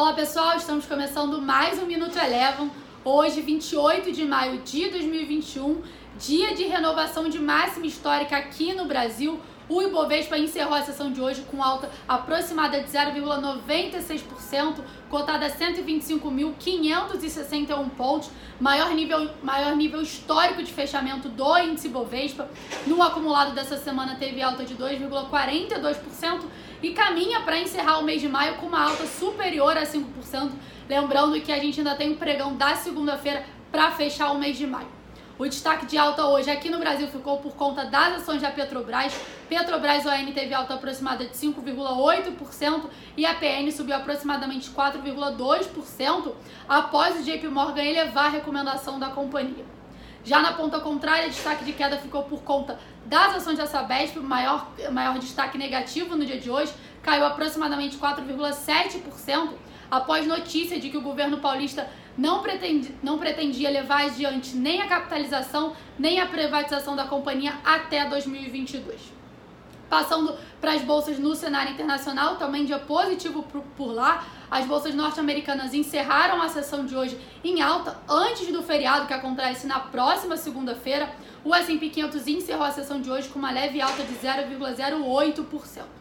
Olá pessoal, estamos começando mais um Minuto Elevam. Hoje, 28 de maio de 2021, dia de renovação de máxima histórica aqui no Brasil. O Ibovespa encerrou a sessão de hoje com alta aproximada de 0,96%, cotada a 125.561 pontos, maior nível, maior nível histórico de fechamento do índice Ibovespa. No acumulado dessa semana teve alta de 2,42% e caminha para encerrar o mês de maio com uma alta superior a 5%. Lembrando que a gente ainda tem um pregão da segunda-feira para fechar o mês de maio. O destaque de alta hoje aqui no Brasil ficou por conta das ações da Petrobras. Petrobras ON teve alta aproximada de 5,8% e a PN subiu aproximadamente 4,2% após o JP Morgan elevar a recomendação da companhia. Já na ponta contrária, destaque de queda ficou por conta das ações da Sabesp, maior, maior destaque negativo no dia de hoje, caiu aproximadamente 4,7% após notícia de que o governo paulista não, pretendi, não pretendia levar adiante nem a capitalização nem a privatização da companhia até 2022. Passando para as bolsas no cenário internacional, também dia positivo por lá. As bolsas norte-americanas encerraram a sessão de hoje em alta antes do feriado que acontece na próxima segunda-feira. O S&P 500 encerrou a sessão de hoje com uma leve alta de 0,08%.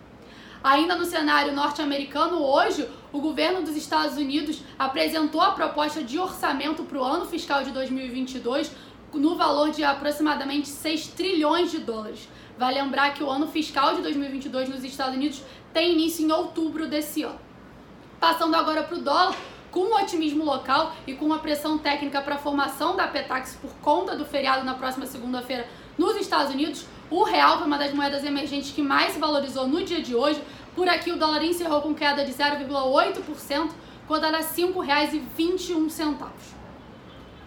Ainda no cenário norte-americano, hoje, o governo dos Estados Unidos apresentou a proposta de orçamento para o ano fiscal de 2022 no valor de aproximadamente 6 trilhões de dólares. Vai lembrar que o ano fiscal de 2022 nos Estados Unidos tem início em outubro desse ano. Passando agora para o dólar, com o otimismo local e com a pressão técnica para a formação da Petax por conta do feriado na próxima segunda-feira nos Estados Unidos, o real foi uma das moedas emergentes que mais se valorizou no dia de hoje. Por aqui, o dólar encerrou com queda de 0,8%, cotada a R$ 5,21.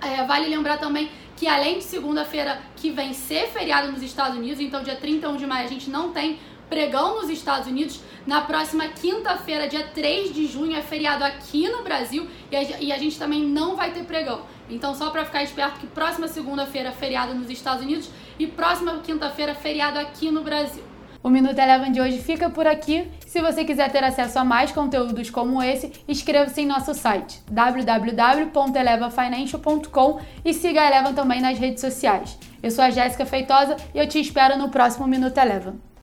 É, vale lembrar também que além de segunda-feira que vem ser feriado nos Estados Unidos, então dia 31 de maio a gente não tem pregão nos Estados Unidos. Na próxima quinta-feira, dia 3 de junho, é feriado aqui no Brasil e a, e a gente também não vai ter pregão. Então, só para ficar esperto que próxima segunda-feira é feriado nos Estados Unidos e próxima quinta-feira feriado aqui no Brasil. O Minuto Eleven de hoje fica por aqui. Se você quiser ter acesso a mais conteúdos como esse, inscreva-se em nosso site www.elevafinancial.com e siga a Eleven também nas redes sociais. Eu sou a Jéssica Feitosa e eu te espero no próximo Minuto Eleven.